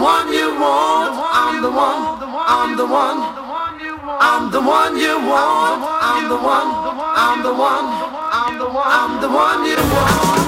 one you want. I'm the one. I'm the one. I'm the one you want. I'm the one. I'm the one. I'm the one you want.